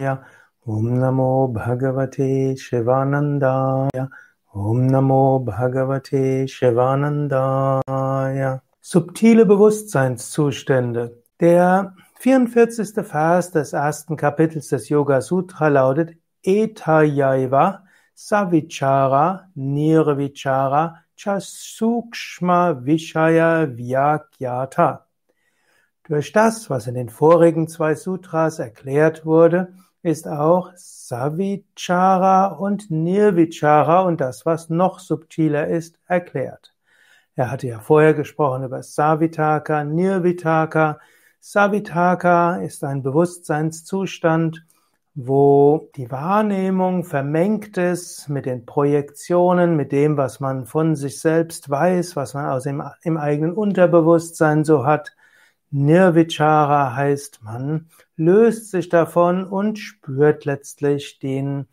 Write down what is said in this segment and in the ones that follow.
Om Namo Bhagavate Shivanandaya. Om Namo Bhagavate Shivanandaya. Subtile Bewusstseinszustände. Der 44. Vers des ersten Kapitels des Yoga Sutra lautet Etayaiva Savichara Nirvichara Chasukshma Vishaya Vyakyata. Durch das, was in den vorigen zwei Sutras erklärt wurde, ist auch Savichara und Nirvichara und das, was noch subtiler ist, erklärt. Er hatte ja vorher gesprochen über Savitaka, Nirvitaka. Savitaka ist ein Bewusstseinszustand, wo die Wahrnehmung vermengt ist mit den Projektionen, mit dem, was man von sich selbst weiß, was man aus dem im eigenen Unterbewusstsein so hat. Nirvichara heißt, man löst sich davon und spürt letztlich den,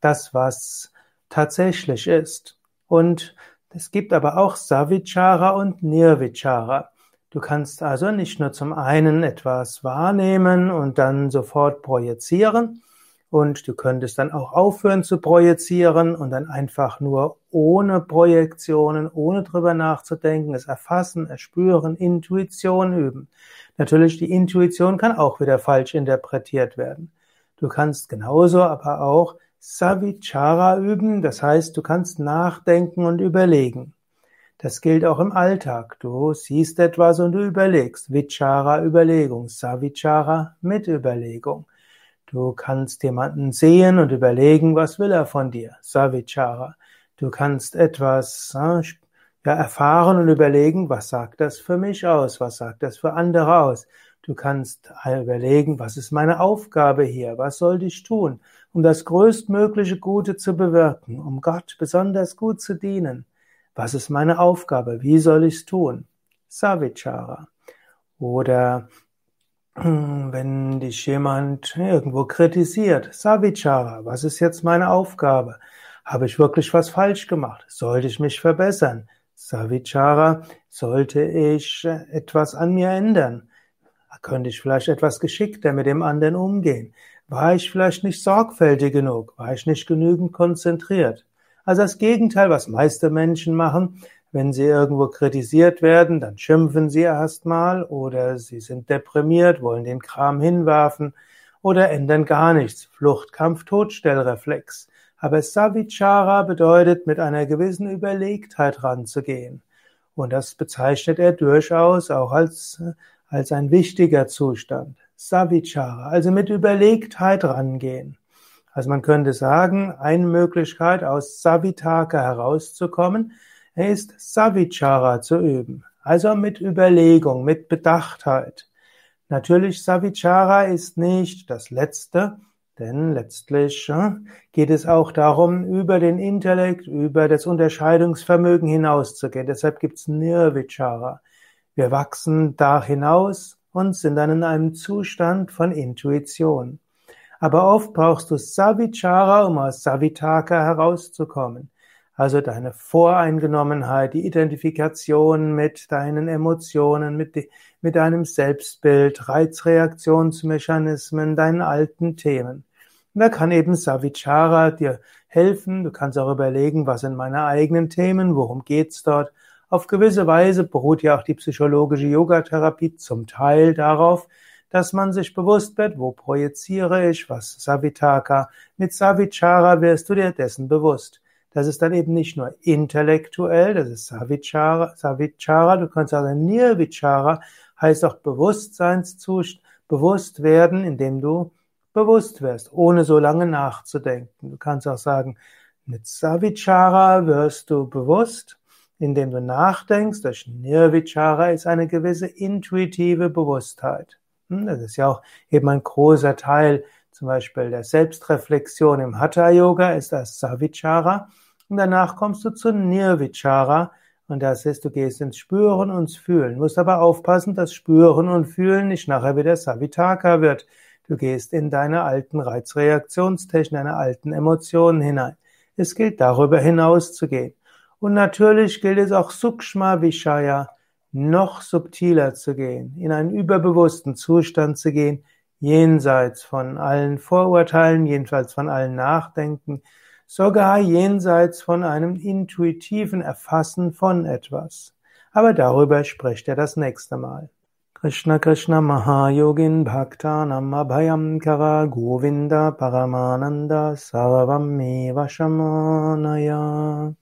das, was tatsächlich ist. Und es gibt aber auch Savichara und Nirvichara. Du kannst also nicht nur zum einen etwas wahrnehmen und dann sofort projizieren, und du könntest dann auch aufhören zu projizieren und dann einfach nur ohne Projektionen, ohne drüber nachzudenken, es erfassen, erspüren, Intuition üben. Natürlich, die Intuition kann auch wieder falsch interpretiert werden. Du kannst genauso aber auch Savichara üben, das heißt, du kannst nachdenken und überlegen. Das gilt auch im Alltag. Du siehst etwas und du überlegst. Vichara Überlegung, Savichara mit Überlegung. Du kannst jemanden sehen und überlegen, was will er von dir? Savichara. Du kannst etwas äh, ja, erfahren und überlegen, was sagt das für mich aus? Was sagt das für andere aus? Du kannst überlegen, was ist meine Aufgabe hier? Was soll ich tun, um das größtmögliche Gute zu bewirken, um Gott besonders gut zu dienen? Was ist meine Aufgabe? Wie soll ich es tun? Savichara. Oder wenn dich jemand irgendwo kritisiert, Savichara, was ist jetzt meine Aufgabe? Habe ich wirklich was falsch gemacht? Sollte ich mich verbessern? Savichara, sollte ich etwas an mir ändern? Könnte ich vielleicht etwas geschickter mit dem anderen umgehen? War ich vielleicht nicht sorgfältig genug? War ich nicht genügend konzentriert? Also das Gegenteil, was meiste Menschen machen, wenn sie irgendwo kritisiert werden, dann schimpfen sie erstmal oder sie sind deprimiert, wollen den Kram hinwerfen oder ändern gar nichts. Flucht, Kampf, Todstellreflex. Aber Savichara bedeutet, mit einer gewissen Überlegtheit ranzugehen. Und das bezeichnet er durchaus auch als, als ein wichtiger Zustand. Savichara, also mit Überlegtheit rangehen. Also man könnte sagen, eine Möglichkeit aus Savitaka herauszukommen, ist Savichara zu üben, also mit Überlegung, mit Bedachtheit. Natürlich, Savichara ist nicht das Letzte, denn letztlich geht es auch darum, über den Intellekt, über das Unterscheidungsvermögen hinauszugehen. Deshalb gibt's Nirvichara. Wir wachsen da hinaus und sind dann in einem Zustand von Intuition. Aber oft brauchst du Savichara, um aus Savitaka herauszukommen. Also deine Voreingenommenheit, die Identifikation mit deinen Emotionen, mit, mit deinem Selbstbild, Reizreaktionsmechanismen, deinen alten Themen. Und da kann eben Savichara dir helfen. Du kannst auch überlegen, was sind meine eigenen Themen, worum geht's dort. Auf gewisse Weise beruht ja auch die psychologische Yogatherapie zum Teil darauf, dass man sich bewusst wird, wo projiziere ich, was Savitaka. Mit Savichara wirst du dir dessen bewusst. Das ist dann eben nicht nur intellektuell, das ist Savichara, Savichara du kannst sagen Nirvichara, heißt auch Bewusstseinszustand, bewusst werden, indem du bewusst wirst, ohne so lange nachzudenken. Du kannst auch sagen, mit Savichara wirst du bewusst, indem du nachdenkst. Durch Nirvichara ist eine gewisse intuitive Bewusstheit. Hm, das ist ja auch eben ein großer Teil zum Beispiel der Selbstreflexion im Hatha Yoga ist das Savichara. Und danach kommst du zu Nirvichara. Und das ist, du gehst ins Spüren und ins Fühlen. Du musst aber aufpassen, dass Spüren und Fühlen nicht nachher wieder Savitaka wird. Du gehst in deine alten Reizreaktionstechnik, deine alten Emotionen hinein. Es gilt darüber hinaus zu gehen. Und natürlich gilt es auch Sukshma Vishaya, noch subtiler zu gehen, in einen überbewussten Zustand zu gehen, jenseits von allen Vorurteilen, jedenfalls von allen Nachdenken, sogar jenseits von einem intuitiven Erfassen von etwas. Aber darüber spricht er das nächste Mal. Krishna Krishna Mahayogin Bhaktanam Abhayam Govinda Paramananda Sarvam Shamanaya